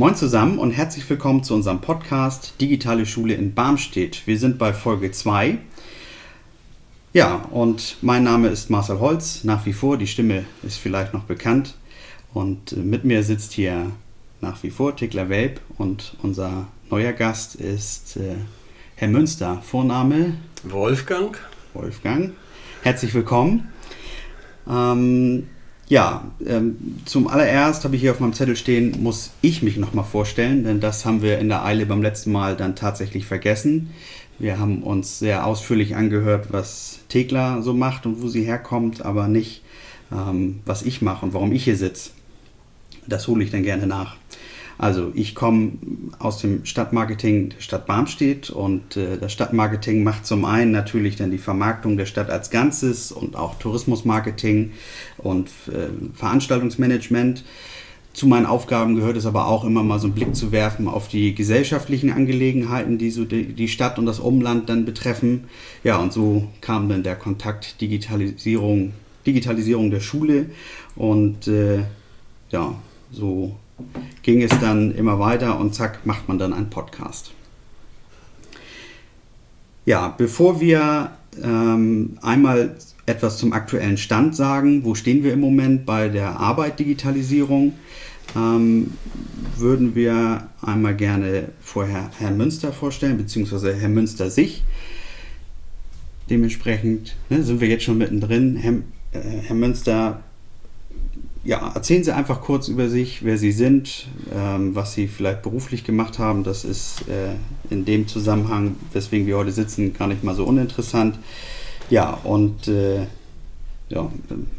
Moin zusammen und herzlich willkommen zu unserem Podcast Digitale Schule in Barmstedt. Wir sind bei Folge 2. Ja, und mein Name ist Marcel Holz, nach wie vor. Die Stimme ist vielleicht noch bekannt. Und äh, mit mir sitzt hier nach wie vor Tickler Welp und unser neuer Gast ist äh, Herr Münster. Vorname? Wolfgang. Wolfgang. Herzlich willkommen. Ähm, ja, ähm, zum allererst habe ich hier auf meinem Zettel stehen, muss ich mich nochmal vorstellen, denn das haben wir in der Eile beim letzten Mal dann tatsächlich vergessen. Wir haben uns sehr ausführlich angehört, was Thekla so macht und wo sie herkommt, aber nicht, ähm, was ich mache und warum ich hier sitze. Das hole ich dann gerne nach. Also ich komme aus dem Stadtmarketing der Stadt Barmstedt und äh, das Stadtmarketing macht zum einen natürlich dann die Vermarktung der Stadt als Ganzes und auch Tourismusmarketing und äh, Veranstaltungsmanagement. Zu meinen Aufgaben gehört es aber auch immer mal so einen Blick zu werfen auf die gesellschaftlichen Angelegenheiten, die so die, Stadt und das Umland dann betreffen. Ja, und so kam dann der Kontakt Digitalisierung, Digitalisierung der Schule und äh, ja, so ging es dann immer weiter und zack, macht man dann einen Podcast. Ja, bevor wir ähm, einmal etwas zum aktuellen Stand sagen, wo stehen wir im Moment bei der Arbeit Digitalisierung, ähm, würden wir einmal gerne vorher Herrn Münster vorstellen, beziehungsweise Herr Münster sich. Dementsprechend ne, sind wir jetzt schon mittendrin. Herr, äh, Herr Münster ja, erzählen Sie einfach kurz über sich, wer Sie sind, ähm, was Sie vielleicht beruflich gemacht haben. Das ist äh, in dem Zusammenhang, weswegen wir heute sitzen, gar nicht mal so uninteressant. Ja, und äh, ja,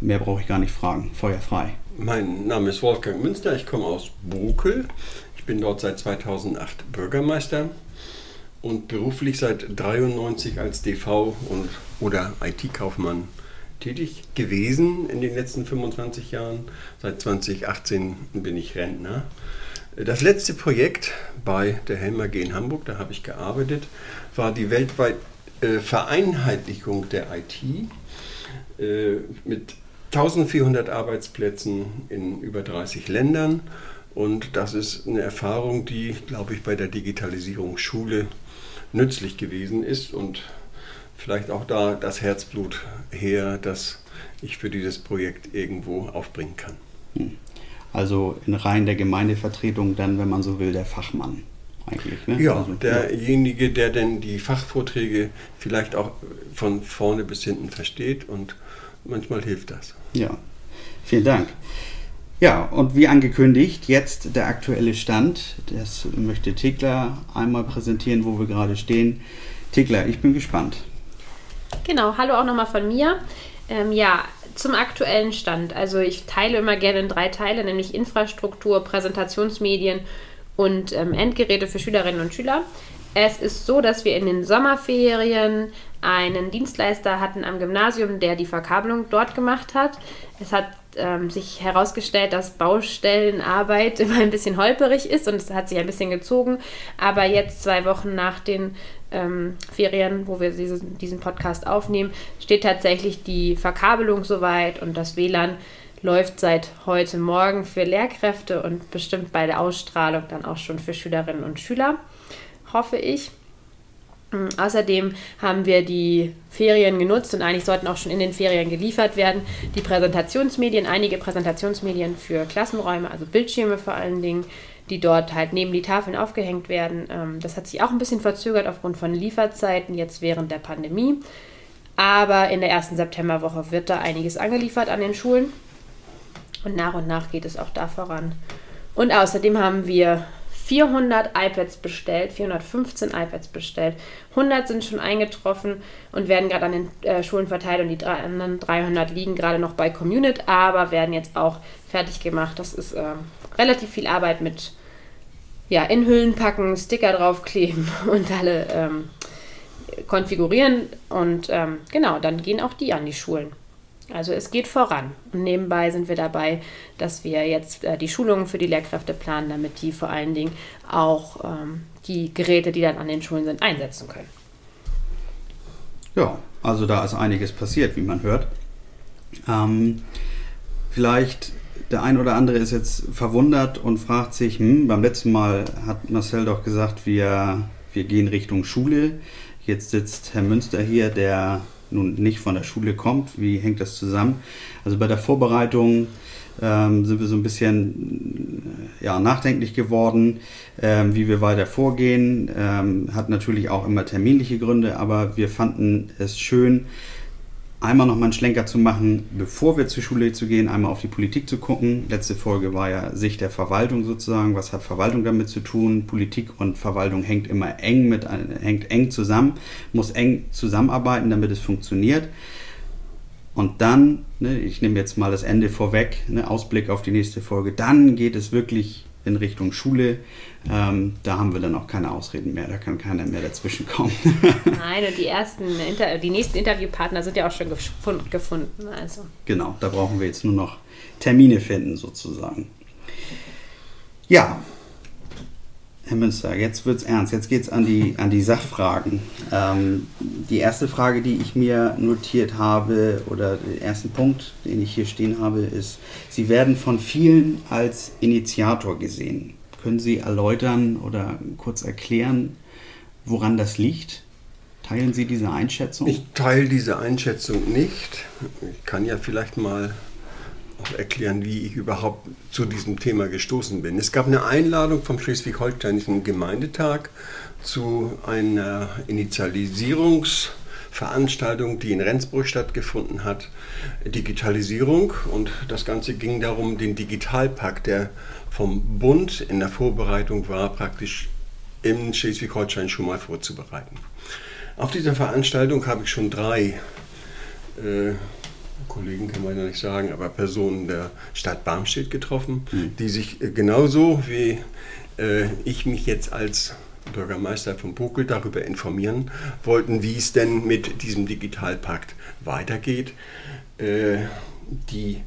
mehr brauche ich gar nicht fragen. Feuer frei. Mein Name ist Wolfgang Münster, ich komme aus Bokel. Ich bin dort seit 2008 Bürgermeister und beruflich seit 1993 als DV und oder IT-Kaufmann tätig gewesen in den letzten 25 Jahren. Seit 2018 bin ich Rentner. Das letzte Projekt bei der Helmer G in Hamburg, da habe ich gearbeitet, war die weltweite äh, Vereinheitlichung der IT äh, mit 1400 Arbeitsplätzen in über 30 Ländern. Und das ist eine Erfahrung, die, glaube ich, bei der Digitalisierung Schule nützlich gewesen ist und vielleicht auch da das Herzblut her, das ich für dieses Projekt irgendwo aufbringen kann. Hm. Also in Reihen der Gemeindevertretung dann, wenn man so will, der Fachmann eigentlich. Ne? Ja, also, derjenige, der denn die Fachvorträge vielleicht auch von vorne bis hinten versteht und manchmal hilft das. Ja, vielen Dank. Ja, und wie angekündigt, jetzt der aktuelle Stand. Das möchte Tickler einmal präsentieren, wo wir gerade stehen. Tickler, ich bin gespannt. Genau, hallo auch nochmal von mir. Ähm, ja, zum aktuellen Stand. Also ich teile immer gerne in drei Teile, nämlich Infrastruktur, Präsentationsmedien und ähm, Endgeräte für Schülerinnen und Schüler. Es ist so, dass wir in den Sommerferien einen Dienstleister hatten am Gymnasium, der die Verkabelung dort gemacht hat. Es hat ähm, sich herausgestellt, dass Baustellenarbeit immer ein bisschen holperig ist und es hat sich ein bisschen gezogen. Aber jetzt, zwei Wochen nach den ähm, Ferien, wo wir diesen, diesen Podcast aufnehmen, steht tatsächlich die Verkabelung soweit und das WLAN läuft seit heute Morgen für Lehrkräfte und bestimmt bei der Ausstrahlung dann auch schon für Schülerinnen und Schüler, hoffe ich. Mm, außerdem haben wir die Ferien genutzt und eigentlich sollten auch schon in den Ferien geliefert werden. Die Präsentationsmedien, einige Präsentationsmedien für Klassenräume, also Bildschirme vor allen Dingen, die dort halt neben die Tafeln aufgehängt werden. Ähm, das hat sich auch ein bisschen verzögert aufgrund von Lieferzeiten jetzt während der Pandemie. Aber in der ersten Septemberwoche wird da einiges angeliefert an den Schulen. Und nach und nach geht es auch da voran. Und außerdem haben wir 400 iPads bestellt, 415 iPads bestellt. 100 sind schon eingetroffen und werden gerade an den äh, Schulen verteilt und die drei, anderen 300 liegen gerade noch bei Community, aber werden jetzt auch fertig gemacht. Das ist äh, relativ viel Arbeit mit ja, in Hüllen packen, Sticker draufkleben und alle ähm, konfigurieren. Und ähm, genau, dann gehen auch die an die Schulen. Also es geht voran. Und nebenbei sind wir dabei, dass wir jetzt äh, die Schulungen für die Lehrkräfte planen, damit die vor allen Dingen auch ähm, die Geräte, die dann an den Schulen sind, einsetzen können. Ja, also da ist einiges passiert, wie man hört. Ähm, vielleicht der ein oder andere ist jetzt verwundert und fragt sich, hm, beim letzten Mal hat Marcel doch gesagt, wir, wir gehen Richtung Schule. Jetzt sitzt Herr Münster hier, der nun nicht von der Schule kommt. Wie hängt das zusammen? Also bei der Vorbereitung ähm, sind wir so ein bisschen äh, ja, nachdenklich geworden, ähm, wie wir weiter vorgehen. Ähm, hat natürlich auch immer terminliche Gründe, aber wir fanden es schön, einmal noch mal einen Schlenker zu machen, bevor wir zur Schule zu gehen, einmal auf die Politik zu gucken. Letzte Folge war ja Sicht der Verwaltung sozusagen. Was hat Verwaltung damit zu tun? Politik und Verwaltung hängt immer eng mit, hängt eng zusammen, muss eng zusammenarbeiten, damit es funktioniert. Und dann, ne, ich nehme jetzt mal das Ende vorweg, ne, Ausblick auf die nächste Folge, dann geht es wirklich in Richtung Schule. Ähm, da haben wir dann auch keine Ausreden mehr, da kann keiner mehr dazwischen kommen. Nein, und die ersten, Inter die nächsten Interviewpartner sind ja auch schon gefunden. Also. Genau, da brauchen wir jetzt nur noch Termine finden sozusagen. Ja, Herr Münster, jetzt wird es ernst. Jetzt geht es an die, an die Sachfragen. Ähm, die erste Frage, die ich mir notiert habe, oder den ersten Punkt, den ich hier stehen habe, ist, Sie werden von vielen als Initiator gesehen. Können Sie erläutern oder kurz erklären, woran das liegt? Teilen Sie diese Einschätzung? Ich teile diese Einschätzung nicht. Ich kann ja vielleicht mal auch erklären, wie ich überhaupt zu diesem Thema gestoßen bin. Es gab eine Einladung vom Schleswig-Holsteinischen Gemeindetag zu einer Initialisierungsveranstaltung, die in Rendsburg stattgefunden hat, Digitalisierung. Und das Ganze ging darum, den Digitalpakt, der vom Bund in der Vorbereitung war, praktisch in Schleswig-Holstein schon mal vorzubereiten. Auf dieser Veranstaltung habe ich schon drei äh, Kollegen kann man ja nicht sagen, aber Personen der Stadt Barmstedt getroffen, mhm. die sich äh, genauso wie äh, ich mich jetzt als Bürgermeister von Bukel darüber informieren wollten, wie es denn mit diesem Digitalpakt weitergeht. Äh, die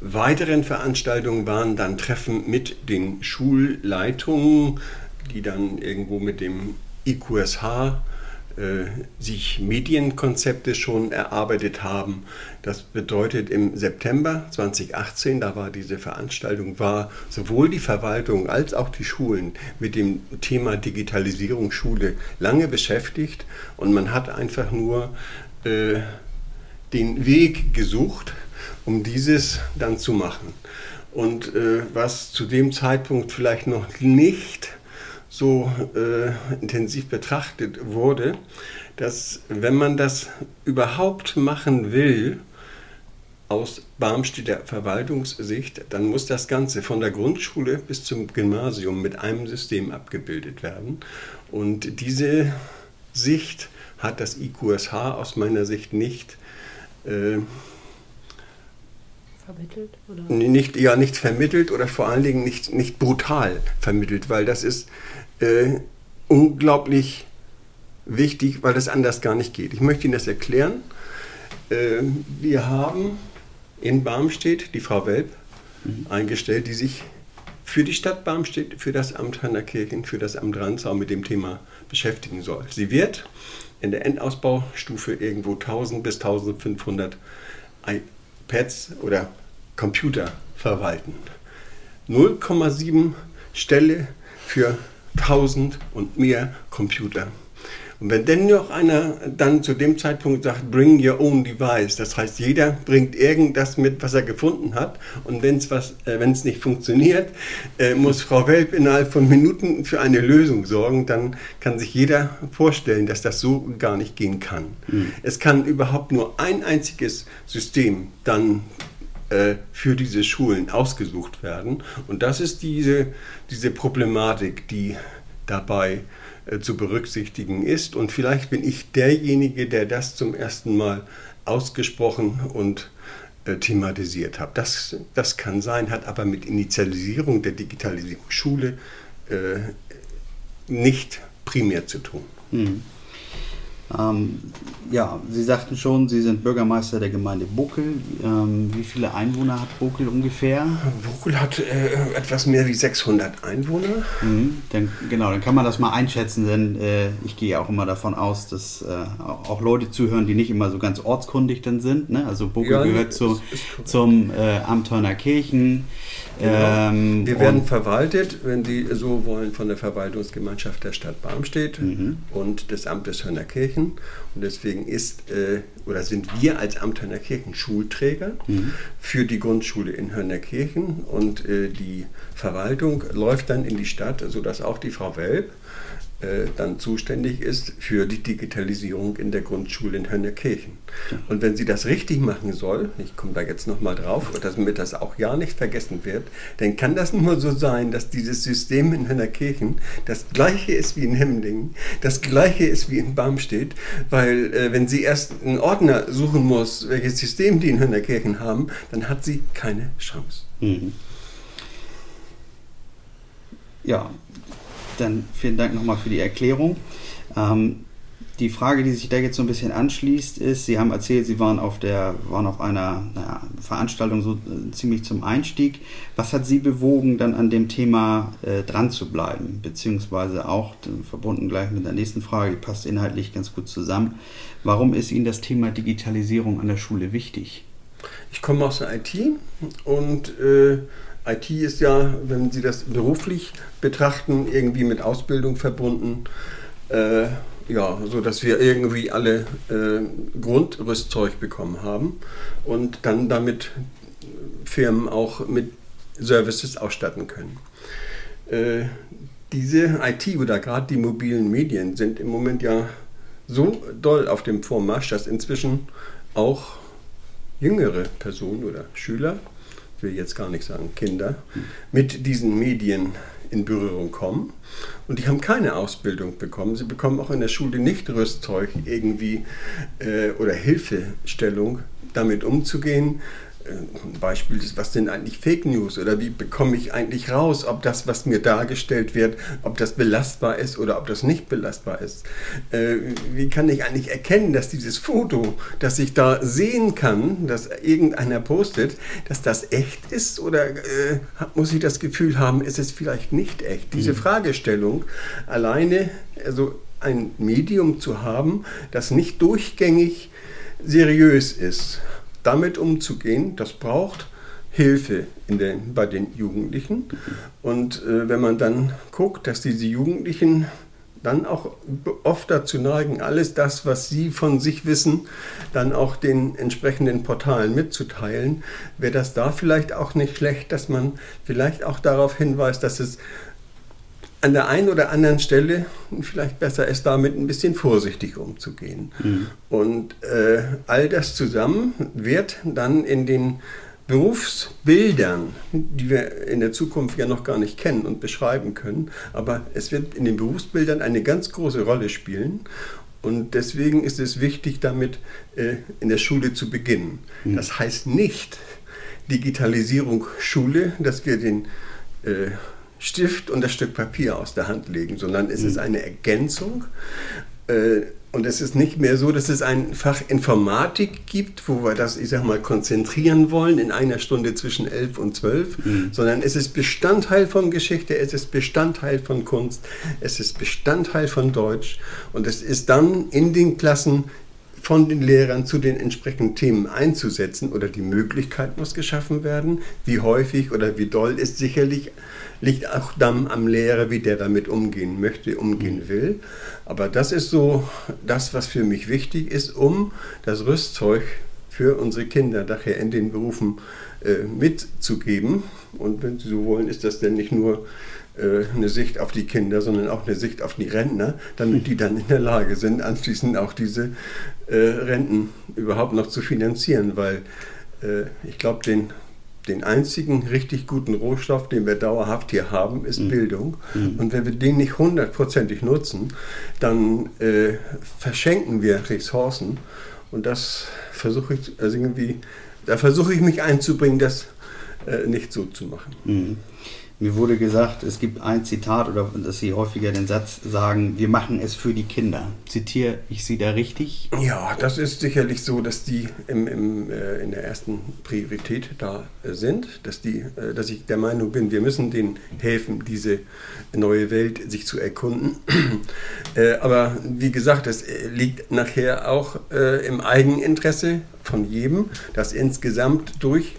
weiteren Veranstaltungen waren dann Treffen mit den Schulleitungen, die dann irgendwo mit dem IQSH äh, sich Medienkonzepte schon erarbeitet haben. Das bedeutet, im September 2018, da war diese Veranstaltung, war sowohl die Verwaltung als auch die Schulen mit dem Thema Digitalisierung Schule lange beschäftigt und man hat einfach nur äh, den Weg gesucht, um dieses dann zu machen. Und äh, was zu dem Zeitpunkt vielleicht noch nicht so äh, intensiv betrachtet wurde, dass wenn man das überhaupt machen will, aus Barmstedter Verwaltungssicht, dann muss das Ganze von der Grundschule bis zum Gymnasium mit einem System abgebildet werden. Und diese Sicht hat das IQSH aus meiner Sicht nicht äh, vermittelt? Oder? Nicht, ja, nicht vermittelt oder vor allen Dingen nicht, nicht brutal vermittelt, weil das ist äh, unglaublich wichtig, weil das anders gar nicht geht. Ich möchte Ihnen das erklären. Äh, wir haben in Barmstedt die Frau Welp mhm. eingestellt, die sich für die Stadt Barmstedt, für das Amt Hannerkirchen, für das Amt Ranzau mit dem Thema beschäftigen soll. Sie wird in der Endausbaustufe irgendwo 1000 bis 1500 iPads oder Computer verwalten. 0,7 Stelle für 1000 und mehr Computer. Und wenn denn noch einer dann zu dem Zeitpunkt sagt, bring your own device, das heißt, jeder bringt irgendwas mit, was er gefunden hat. Und wenn es äh, nicht funktioniert, äh, muss Frau Welp innerhalb von Minuten für eine Lösung sorgen, dann kann sich jeder vorstellen, dass das so gar nicht gehen kann. Mhm. Es kann überhaupt nur ein einziges System dann äh, für diese Schulen ausgesucht werden. Und das ist diese, diese Problematik, die dabei äh, zu berücksichtigen ist. Und vielleicht bin ich derjenige, der das zum ersten Mal ausgesprochen und äh, thematisiert hat. Das, das kann sein, hat aber mit Initialisierung der Digitalisierung Schule äh, nicht primär zu tun. Hm. Ähm, ja, Sie sagten schon, Sie sind Bürgermeister der Gemeinde Buckel. Ähm, wie viele Einwohner hat Buckel ungefähr? Buckel hat äh, etwas mehr wie 600 Einwohner. Mhm, dann, genau, dann kann man das mal einschätzen, denn äh, ich gehe auch immer davon aus, dass äh, auch Leute zuhören, die nicht immer so ganz ortskundig dann sind. Ne? Also Buckel ja, gehört zu, zum äh, Amt Kirchen. Genau. Ähm, Wir werden verwaltet, wenn Sie so wollen, von der Verwaltungsgemeinschaft der Stadt Barmstedt mhm. und des Amtes Hörnerkirchen. Und deswegen ist äh, oder sind wir als Amt Hörnerkirchen Schulträger mhm. für die Grundschule in Hörnerkirchen und äh, die Verwaltung läuft dann in die Stadt, sodass auch die Frau Welp dann zuständig ist für die Digitalisierung in der Grundschule in Hönnerkirchen. Und wenn sie das richtig machen soll, ich komme da jetzt nochmal drauf, damit das auch ja nicht vergessen wird, dann kann das nur so sein, dass dieses System in Hönnerkirchen das gleiche ist wie in Hemdingen, das gleiche ist wie in Barmstedt, weil äh, wenn sie erst einen Ordner suchen muss, welches System die in Hönnerkirchen haben, dann hat sie keine Chance. Mhm. Ja, dann vielen Dank nochmal für die Erklärung. Ähm, die Frage, die sich da jetzt so ein bisschen anschließt, ist, Sie haben erzählt, Sie waren auf, der, waren auf einer naja, Veranstaltung so äh, ziemlich zum Einstieg. Was hat Sie bewogen, dann an dem Thema äh, dran zu bleiben? Beziehungsweise auch, äh, verbunden gleich mit der nächsten Frage, die passt inhaltlich ganz gut zusammen. Warum ist Ihnen das Thema Digitalisierung an der Schule wichtig? Ich komme aus der IT und äh, IT ist ja, wenn Sie das beruflich betrachten, irgendwie mit Ausbildung verbunden. Äh, ja, so dass wir irgendwie alle äh, Grundrüstzeug bekommen haben und dann damit Firmen auch mit Services ausstatten können. Äh, diese IT oder gerade die mobilen Medien sind im Moment ja so doll auf dem Vormarsch, dass inzwischen auch jüngere Personen oder Schüler ich will jetzt gar nicht sagen Kinder, mit diesen Medien in Berührung kommen. Und die haben keine Ausbildung bekommen. Sie bekommen auch in der Schule nicht Rüstzeug irgendwie äh, oder Hilfestellung, damit umzugehen, ein Beispiel ist, was sind eigentlich Fake News oder wie bekomme ich eigentlich raus, ob das, was mir dargestellt wird, ob das belastbar ist oder ob das nicht belastbar ist. Äh, wie kann ich eigentlich erkennen, dass dieses Foto, das ich da sehen kann, das irgendeiner postet, dass das echt ist oder äh, muss ich das Gefühl haben, ist es vielleicht nicht echt? Diese mhm. Fragestellung alleine, also ein Medium zu haben, das nicht durchgängig seriös ist damit umzugehen, das braucht Hilfe den, bei den Jugendlichen. Und äh, wenn man dann guckt, dass diese Jugendlichen dann auch oft dazu neigen, alles das, was sie von sich wissen, dann auch den entsprechenden Portalen mitzuteilen, wäre das da vielleicht auch nicht schlecht, dass man vielleicht auch darauf hinweist, dass es an der einen oder anderen Stelle vielleicht besser ist, damit ein bisschen vorsichtig umzugehen. Mhm. Und äh, all das zusammen wird dann in den Berufsbildern, die wir in der Zukunft ja noch gar nicht kennen und beschreiben können, aber es wird in den Berufsbildern eine ganz große Rolle spielen. Und deswegen ist es wichtig, damit äh, in der Schule zu beginnen. Mhm. Das heißt nicht Digitalisierung Schule, dass wir den äh, Stift und das Stück Papier aus der Hand legen, sondern es mhm. ist eine Ergänzung. Äh, und es ist nicht mehr so, dass es ein Fach Informatik gibt, wo wir das, ich sag mal, konzentrieren wollen in einer Stunde zwischen 11 und 12, mhm. sondern es ist Bestandteil von Geschichte, es ist Bestandteil von Kunst, es ist Bestandteil von Deutsch und es ist dann in den Klassen von den Lehrern zu den entsprechenden Themen einzusetzen oder die Möglichkeit muss geschaffen werden. Wie häufig oder wie doll ist sicherlich, liegt auch dann am Lehrer, wie der damit umgehen möchte, umgehen mhm. will. Aber das ist so das, was für mich wichtig ist, um das Rüstzeug für unsere Kinder nachher in den Berufen äh, mitzugeben. Und wenn Sie so wollen, ist das denn nicht nur eine Sicht auf die Kinder, sondern auch eine Sicht auf die Rentner, damit die dann in der Lage sind, anschließend auch diese äh, Renten überhaupt noch zu finanzieren, weil äh, ich glaube, den, den einzigen richtig guten Rohstoff, den wir dauerhaft hier haben, ist mhm. Bildung. Mhm. Und wenn wir den nicht hundertprozentig nutzen, dann äh, verschenken wir Ressourcen. Und das versuche ich, also irgendwie, da versuche ich mich einzubringen, das äh, nicht so zu machen. Mhm. Mir wurde gesagt, es gibt ein Zitat oder dass Sie häufiger den Satz sagen, wir machen es für die Kinder. Zitiere ich Sie da richtig? Ja, das ist sicherlich so, dass die im, im, äh, in der ersten Priorität da äh, sind, dass, die, äh, dass ich der Meinung bin, wir müssen denen helfen, diese neue Welt sich zu erkunden. Äh, aber wie gesagt, es äh, liegt nachher auch äh, im Eigeninteresse von jedem, dass insgesamt durch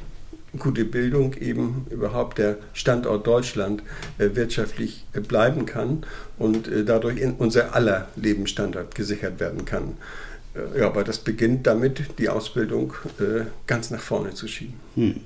gute Bildung eben überhaupt der Standort Deutschland äh, wirtschaftlich äh, bleiben kann und äh, dadurch unser aller Lebensstandard gesichert werden kann. Ja, aber das beginnt damit, die Ausbildung ganz nach vorne zu schieben. Hm.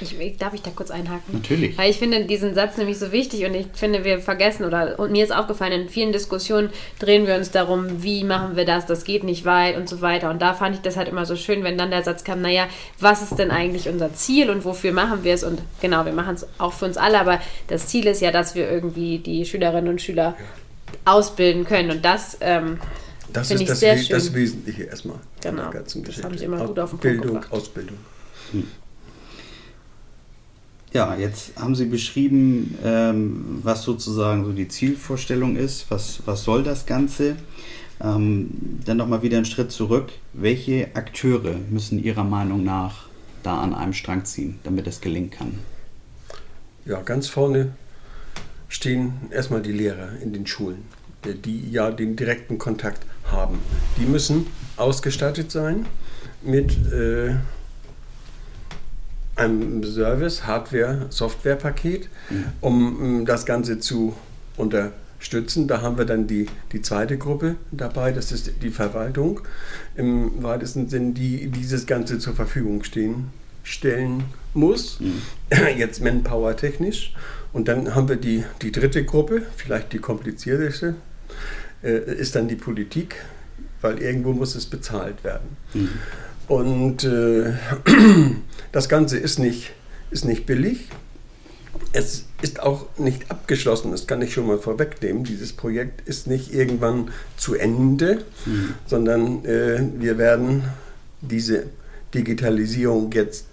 Ich, darf ich da kurz einhaken? Natürlich. Weil ich finde diesen Satz nämlich so wichtig und ich finde, wir vergessen oder und mir ist aufgefallen, in vielen Diskussionen drehen wir uns darum, wie machen wir das, das geht nicht weit und so weiter. Und da fand ich das halt immer so schön, wenn dann der Satz kam, naja, was ist denn eigentlich unser Ziel und wofür machen wir es? Und genau, wir machen es auch für uns alle, aber das Ziel ist ja, dass wir irgendwie die Schülerinnen und Schüler ausbilden können. Und das ähm, das ist das, We das, Wesentliche erstmal. Genau. Das haben Sie immer gut auf den Punkt Bildung, gebracht. Ausbildung. Hm. Ja, jetzt haben Sie beschrieben, ähm, was sozusagen so die Zielvorstellung ist. Was, was soll das Ganze? Ähm, dann nochmal wieder einen Schritt zurück. Welche Akteure müssen Ihrer Meinung nach da an einem Strang ziehen, damit es gelingen kann? Ja, ganz vorne stehen erstmal die Lehrer in den Schulen, die ja den direkten Kontakt haben. Die müssen ausgestattet sein mit äh, einem Service, Hardware, Softwarepaket, mhm. um das Ganze zu unterstützen. Da haben wir dann die, die zweite Gruppe dabei, das ist die Verwaltung im weitesten Sinn, die dieses Ganze zur Verfügung stehen, stellen muss, mhm. jetzt Manpower technisch. Und dann haben wir die, die dritte Gruppe, vielleicht die komplizierteste, äh, ist dann die Politik, weil irgendwo muss es bezahlt werden. Mhm. Und äh, das Ganze ist nicht, ist nicht billig. Es ist auch nicht abgeschlossen, das kann ich schon mal vorwegnehmen. Dieses Projekt ist nicht irgendwann zu Ende, mhm. sondern äh, wir werden diese Digitalisierung jetzt,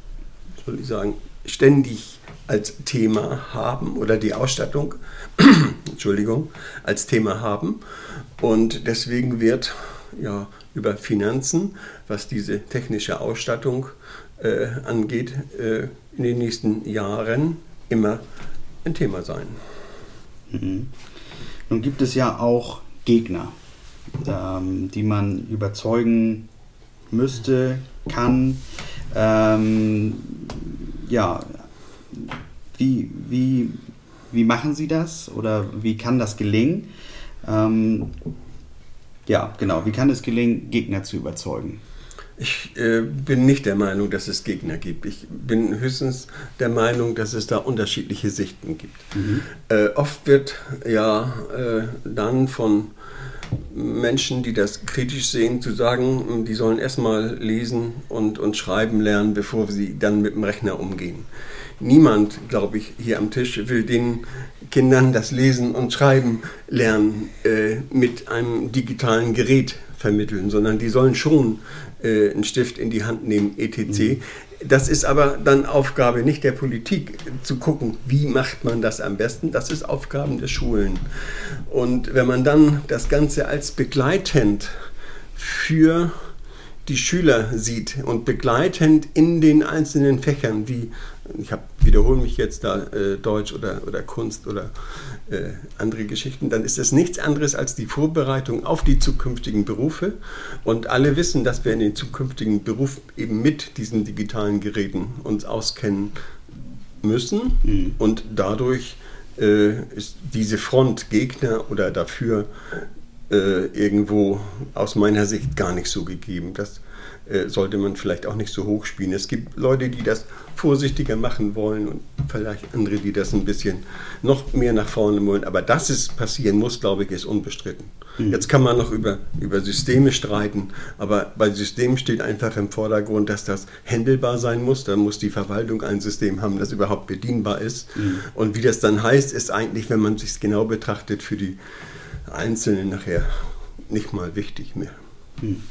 soll ich sagen, ständig als Thema haben oder die Ausstattung, Entschuldigung, als Thema haben. Und deswegen wird ja über Finanzen, was diese technische Ausstattung äh, angeht, äh, in den nächsten Jahren immer ein Thema sein. Mhm. Nun gibt es ja auch Gegner, ähm, die man überzeugen müsste, kann. Ähm, ja, wie, wie, wie machen Sie das oder wie kann das gelingen? Ähm, ja, genau. Wie kann es gelingen, Gegner zu überzeugen? Ich äh, bin nicht der Meinung, dass es Gegner gibt. Ich bin höchstens der Meinung, dass es da unterschiedliche Sichten gibt. Mhm. Äh, oft wird ja äh, dann von Menschen, die das kritisch sehen, zu sagen, die sollen erstmal lesen und, und schreiben lernen, bevor sie dann mit dem Rechner umgehen. Niemand, glaube ich, hier am Tisch will den Kindern das Lesen und Schreiben lernen äh, mit einem digitalen Gerät vermitteln, sondern die sollen schon äh, einen Stift in die Hand nehmen, etc. Mhm. Das ist aber dann Aufgabe nicht der Politik, zu gucken, wie macht man das am besten. Das ist Aufgaben der Schulen. Und wenn man dann das Ganze als begleitend für die Schüler sieht und begleitend in den einzelnen Fächern, wie ich hab, wiederhole mich jetzt da, äh, Deutsch oder, oder Kunst oder äh, andere Geschichten, dann ist das nichts anderes als die Vorbereitung auf die zukünftigen Berufe. Und alle wissen, dass wir in den zukünftigen Beruf eben mit diesen digitalen Geräten uns auskennen müssen. Mhm. Und dadurch äh, ist diese Front Gegner oder dafür äh, irgendwo aus meiner Sicht gar nicht so gegeben. Das sollte man vielleicht auch nicht so hoch spielen. Es gibt Leute, die das vorsichtiger machen wollen und vielleicht andere, die das ein bisschen noch mehr nach vorne wollen. Aber dass es passieren muss, glaube ich, ist unbestritten. Mhm. Jetzt kann man noch über, über Systeme streiten, aber bei Systemen steht einfach im Vordergrund, dass das händelbar sein muss. Da muss die Verwaltung ein System haben, das überhaupt bedienbar ist. Mhm. Und wie das dann heißt, ist eigentlich, wenn man sich genau betrachtet, für die Einzelnen nachher nicht mal wichtig mehr. Mhm.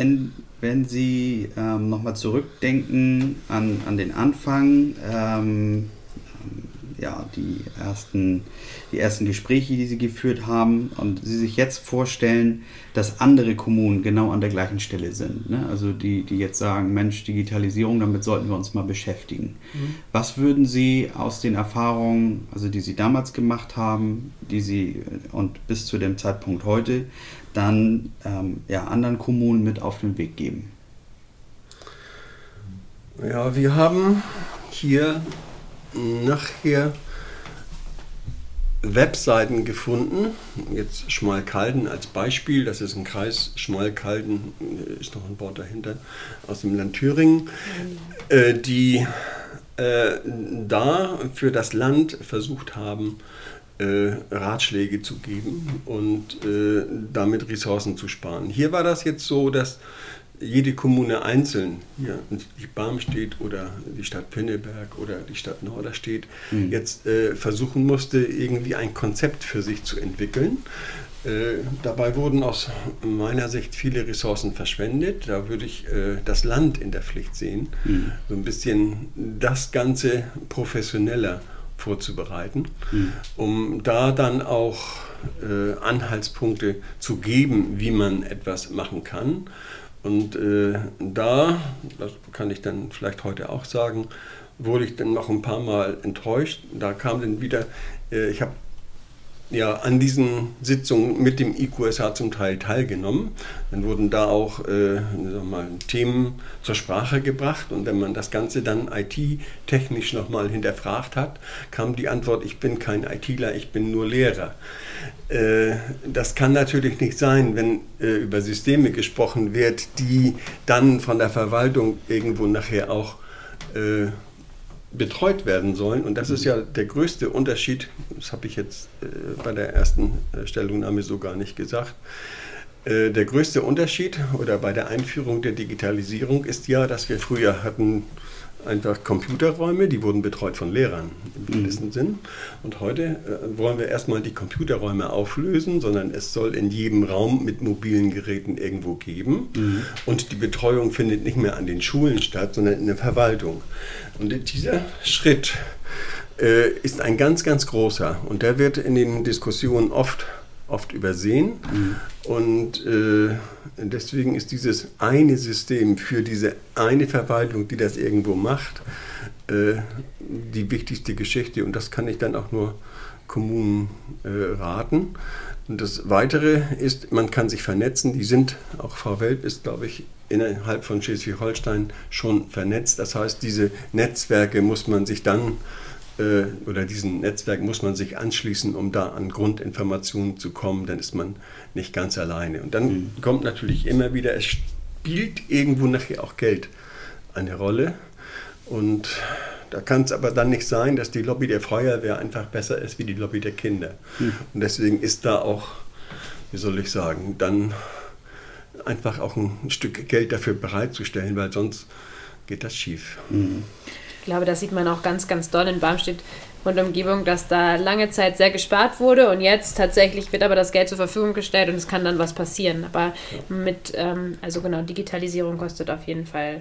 Wenn, wenn Sie ähm, nochmal zurückdenken an, an den Anfang, ähm, ja, die ersten, die ersten Gespräche, die Sie geführt haben und Sie sich jetzt vorstellen, dass andere Kommunen genau an der gleichen Stelle sind. Ne? Also die, die jetzt sagen, Mensch, Digitalisierung, damit sollten wir uns mal beschäftigen. Mhm. Was würden Sie aus den Erfahrungen, also die Sie damals gemacht haben, die Sie und bis zu dem Zeitpunkt heute, dann ähm, ja, anderen Kommunen mit auf den Weg geben? Ja, wir haben hier nachher Webseiten gefunden. Jetzt Schmalkalden als Beispiel, das ist ein Kreis, Schmalkalden äh, ist noch ein Wort dahinter, aus dem Land Thüringen, äh, die äh, da für das Land versucht haben, äh, Ratschläge zu geben und äh, damit Ressourcen zu sparen. Hier war das jetzt so, dass jede Kommune einzeln, hier die Barmstedt oder die Stadt Pinneberg oder die Stadt Norderstedt, mhm. jetzt äh, versuchen musste, irgendwie ein Konzept für sich zu entwickeln. Äh, dabei wurden aus meiner Sicht viele Ressourcen verschwendet. Da würde ich äh, das Land in der Pflicht sehen, mhm. so ein bisschen das Ganze professioneller vorzubereiten, mhm. um da dann auch äh, Anhaltspunkte zu geben, wie man etwas machen kann. Und äh, da, das kann ich dann vielleicht heute auch sagen, wurde ich dann noch ein paar Mal enttäuscht. Da kam dann wieder, äh, ich habe ja an diesen Sitzungen mit dem IQSH zum Teil teilgenommen. Dann wurden da auch äh, mal, Themen zur Sprache gebracht und wenn man das Ganze dann IT-technisch nochmal hinterfragt hat, kam die Antwort, ich bin kein ITler, ich bin nur Lehrer. Äh, das kann natürlich nicht sein, wenn äh, über Systeme gesprochen wird, die dann von der Verwaltung irgendwo nachher auch äh, betreut werden sollen. Und das ist ja der größte Unterschied, das habe ich jetzt bei der ersten Stellungnahme so gar nicht gesagt. Der größte Unterschied oder bei der Einführung der Digitalisierung ist ja, dass wir früher hatten einfach Computerräume, die wurden betreut von Lehrern im mindesten mhm. Sinn. Und heute äh, wollen wir erstmal die Computerräume auflösen, sondern es soll in jedem Raum mit mobilen Geräten irgendwo geben. Mhm. Und die Betreuung findet nicht mehr an den Schulen statt, sondern in der Verwaltung. Und dieser Schritt äh, ist ein ganz, ganz großer. Und der wird in den Diskussionen oft oft übersehen. Mhm. Und äh, deswegen ist dieses eine System für diese eine Verwaltung, die das irgendwo macht, äh, die wichtigste Geschichte. Und das kann ich dann auch nur Kommunen äh, raten. Und das Weitere ist, man kann sich vernetzen. Die sind, auch Frau Welp ist, glaube ich, innerhalb von Schleswig-Holstein schon vernetzt. Das heißt, diese Netzwerke muss man sich dann äh, oder diesem Netzwerk muss man sich anschließen, um da an Grundinformationen zu kommen, dann ist man nicht ganz alleine. Und dann mhm. kommt natürlich immer wieder, es spielt irgendwo nachher auch Geld eine Rolle. Und da kann es aber dann nicht sein, dass die Lobby der Feuerwehr einfach besser ist wie die Lobby der Kinder. Mhm. Und deswegen ist da auch, wie soll ich sagen, dann einfach auch ein Stück Geld dafür bereitzustellen, weil sonst geht das schief. Mhm. Ich glaube, das sieht man auch ganz, ganz doll in Barmstedt und Umgebung, dass da lange Zeit sehr gespart wurde und jetzt tatsächlich wird aber das Geld zur Verfügung gestellt und es kann dann was passieren. Aber ja. mit, ähm, also genau, Digitalisierung kostet auf jeden Fall.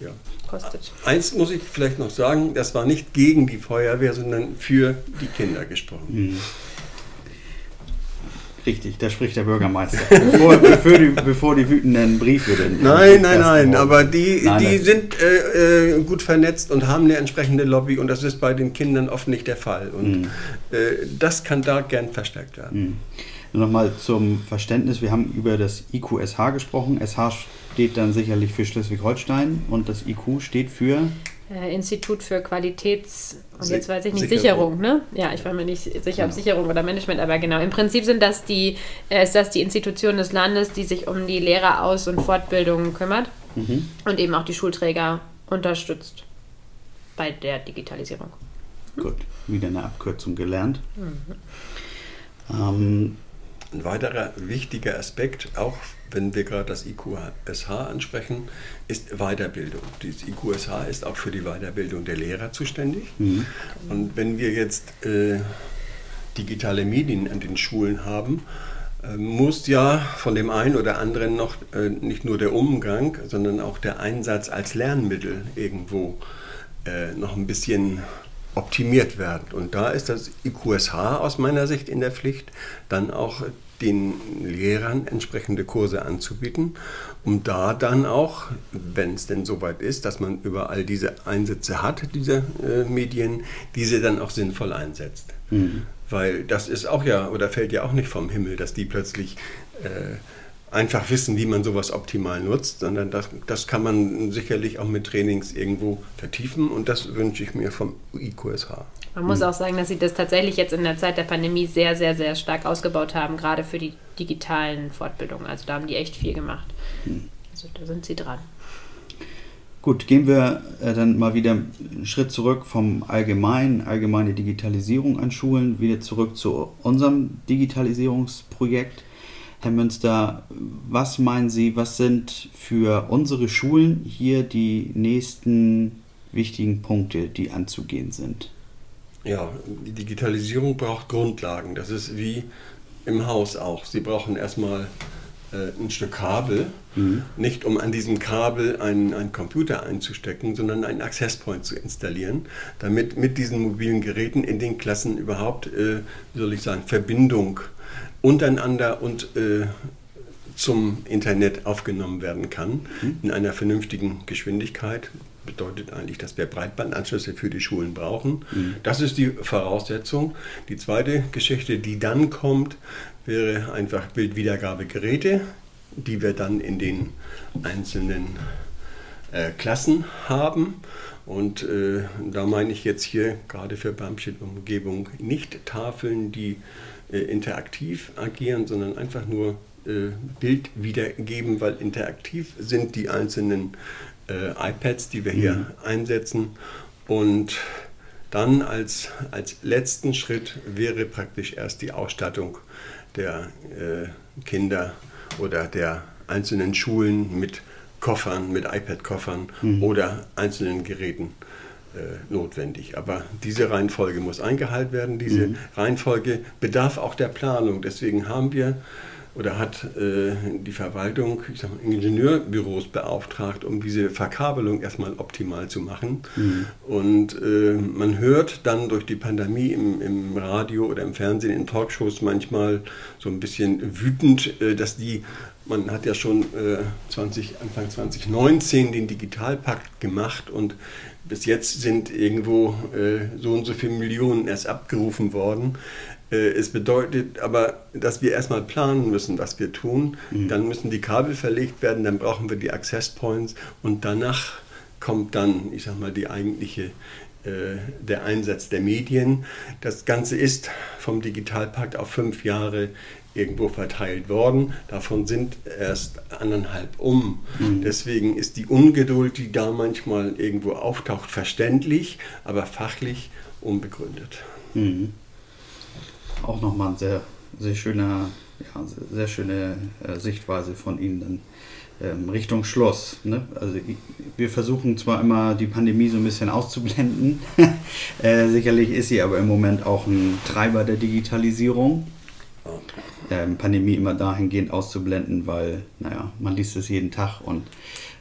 Ja. Kostet. Eins muss ich vielleicht noch sagen, das war nicht gegen die Feuerwehr, sondern für die Kinder gesprochen. Mhm. Richtig, da spricht der Bürgermeister. bevor, bevor, die, bevor die wütenden Briefe denn. Nein, nein, nein, aber die, nein, die sind äh, äh, gut vernetzt und haben eine entsprechende Lobby und das ist bei den Kindern oft nicht der Fall. Und mhm. äh, das kann da gern verstärkt werden. Mhm. Nochmal zum Verständnis: Wir haben über das IQSH gesprochen. SH steht dann sicherlich für Schleswig-Holstein und das IQ steht für äh, Institut für Qualitäts- und jetzt weiß ich nicht, Sicherung. Sicherung, ne? Ja, ich war mir nicht sicher, genau. ob Sicherung oder Management, aber genau. Im Prinzip sind das die, äh, ist das die Institution des Landes, die sich um die Lehreraus- und Fortbildung kümmert mhm. und eben auch die Schulträger unterstützt bei der Digitalisierung. Hm? Gut, wieder eine Abkürzung gelernt. Mhm. Ähm, ein weiterer wichtiger Aspekt, auch wenn wir gerade das IQSH ansprechen, ist Weiterbildung. Das IQSH ist auch für die Weiterbildung der Lehrer zuständig. Mhm. Und wenn wir jetzt äh, digitale Medien an den Schulen haben, äh, muss ja von dem einen oder anderen noch äh, nicht nur der Umgang, sondern auch der Einsatz als Lernmittel irgendwo äh, noch ein bisschen optimiert werden. Und da ist das IQSH aus meiner Sicht in der Pflicht, dann auch den Lehrern entsprechende Kurse anzubieten, um da dann auch, wenn es denn soweit ist, dass man überall diese Einsätze hat, diese äh, Medien, diese dann auch sinnvoll einsetzt. Mhm. Weil das ist auch ja, oder fällt ja auch nicht vom Himmel, dass die plötzlich äh, einfach wissen, wie man sowas optimal nutzt, sondern das, das kann man sicherlich auch mit Trainings irgendwo vertiefen und das wünsche ich mir vom IQSH. Man muss auch sagen, dass sie das tatsächlich jetzt in der Zeit der Pandemie sehr, sehr, sehr stark ausgebaut haben, gerade für die digitalen Fortbildungen. Also da haben die echt viel gemacht. Also da sind sie dran. Gut, gehen wir äh, dann mal wieder einen Schritt zurück vom allgemeinen, allgemeine Digitalisierung an Schulen, wieder zurück zu unserem Digitalisierungsprojekt. Herr Münster, was meinen Sie, was sind für unsere Schulen hier die nächsten wichtigen Punkte, die anzugehen sind? Ja, die Digitalisierung braucht Grundlagen. Das ist wie im Haus auch. Sie brauchen erstmal äh, ein Stück Kabel, mhm. nicht um an diesem Kabel einen, einen Computer einzustecken, sondern einen Access Point zu installieren, damit mit diesen mobilen Geräten in den Klassen überhaupt, äh, wie soll ich sagen, Verbindung untereinander und äh, zum Internet aufgenommen werden kann mhm. in einer vernünftigen Geschwindigkeit. Bedeutet eigentlich, dass wir Breitbandanschlüsse für die Schulen brauchen. Mhm. Das ist die Voraussetzung. Die zweite Geschichte, die dann kommt, wäre einfach Bildwiedergabegeräte, die wir dann in den einzelnen äh, Klassen haben. Und äh, da meine ich jetzt hier gerade für Barmstedt-Umgebung nicht Tafeln, die äh, interaktiv agieren, sondern einfach nur äh, Bild wiedergeben, weil interaktiv sind die einzelnen äh, iPads, die wir hier mhm. einsetzen. Und dann als, als letzten Schritt wäre praktisch erst die Ausstattung der äh, Kinder oder der einzelnen Schulen mit Koffern, mit iPad-Koffern mhm. oder einzelnen Geräten notwendig. Aber diese Reihenfolge muss eingehalten werden. Diese mhm. Reihenfolge bedarf auch der Planung. Deswegen haben wir oder hat äh, die Verwaltung mal, Ingenieurbüros beauftragt, um diese Verkabelung erstmal optimal zu machen. Mhm. Und äh, man hört dann durch die Pandemie im, im, Radio oder im Fernsehen, in Talkshows manchmal so ein bisschen wütend, äh, dass die, man hat ja schon 20, äh, Anfang 2019 den Digitalpakt gemacht und bis jetzt sind irgendwo äh, so und so viele Millionen erst abgerufen worden. Äh, es bedeutet aber, dass wir erstmal planen müssen, was wir tun. Mhm. Dann müssen die Kabel verlegt werden, dann brauchen wir die Access Points und danach kommt dann, ich sag mal, die eigentliche äh, der Einsatz der Medien. Das Ganze ist vom Digitalpakt auf fünf Jahre irgendwo verteilt worden. Davon sind erst anderthalb um. Mhm. Deswegen ist die Ungeduld, die da manchmal irgendwo auftaucht, verständlich, aber fachlich unbegründet. Mhm auch nochmal ein sehr, sehr schöner, ja, sehr schöne äh, Sichtweise von Ihnen dann ähm, Richtung Schluss. Ne? Also wir versuchen zwar immer die Pandemie so ein bisschen auszublenden, äh, sicherlich ist sie aber im Moment auch ein Treiber der Digitalisierung. Ähm, Pandemie immer dahingehend auszublenden, weil, naja, man liest es jeden Tag und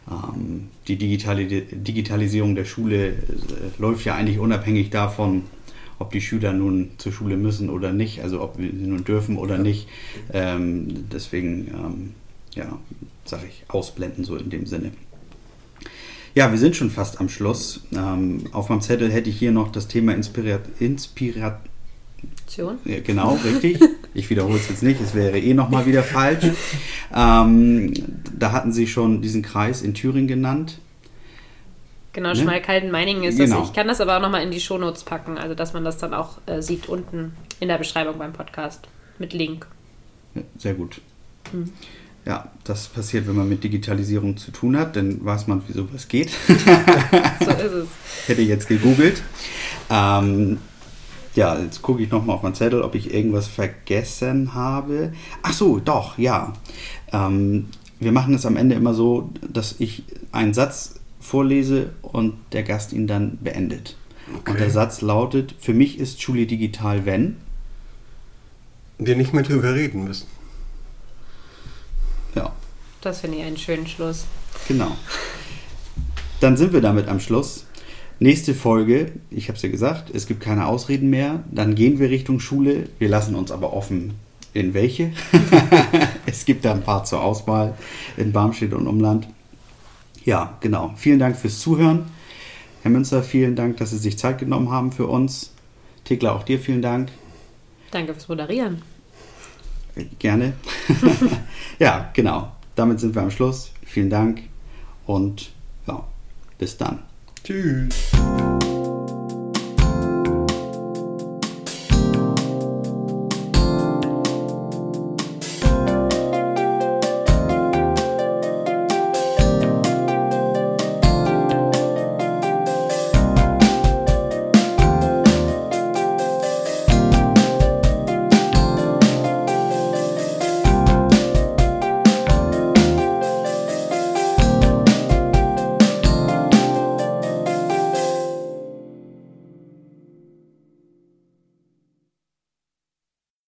ähm, die Digitali Digitalisierung der Schule äh, läuft ja eigentlich unabhängig davon, ob die Schüler nun zur Schule müssen oder nicht, also ob wir sie nun dürfen oder ja. nicht. Ähm, deswegen, ähm, ja, sage ich, ausblenden so in dem Sinne. Ja, wir sind schon fast am Schluss. Ähm, auf meinem Zettel hätte ich hier noch das Thema Inspirat Inspiration. Ja, genau, richtig. Ich wiederhole es jetzt nicht, es wäre eh nochmal wieder falsch. Ähm, da hatten Sie schon diesen Kreis in Thüringen genannt. Genau, ne? Schmalkalden-Meiningen ist genau. das. Ich kann das aber auch nochmal in die Shownotes packen, also dass man das dann auch äh, sieht unten in der Beschreibung beim Podcast mit Link. Ja, sehr gut. Mhm. Ja, das passiert, wenn man mit Digitalisierung zu tun hat, dann weiß man, wie sowas geht. so ist es. Hätte ich jetzt gegoogelt. Ähm, ja, jetzt gucke ich nochmal auf meinen Zettel, ob ich irgendwas vergessen habe. Ach so, doch, ja. Ähm, wir machen es am Ende immer so, dass ich einen Satz vorlese und der Gast ihn dann beendet. Okay. Und der Satz lautet, für mich ist Schule digital, wenn wir nicht mehr drüber reden müssen. Das finde ich einen schönen Schluss. Genau. Dann sind wir damit am Schluss. Nächste Folge, ich habe es ja gesagt, es gibt keine Ausreden mehr. Dann gehen wir Richtung Schule. Wir lassen uns aber offen, in welche. es gibt da ein paar zur Auswahl in Barmstedt und Umland. Ja, genau. Vielen Dank fürs Zuhören. Herr Münzer, vielen Dank, dass Sie sich Zeit genommen haben für uns. Thekla, auch dir vielen Dank. Danke fürs Moderieren. Gerne. ja, genau. Damit sind wir am Schluss. Vielen Dank und ja, bis dann. Tschüss.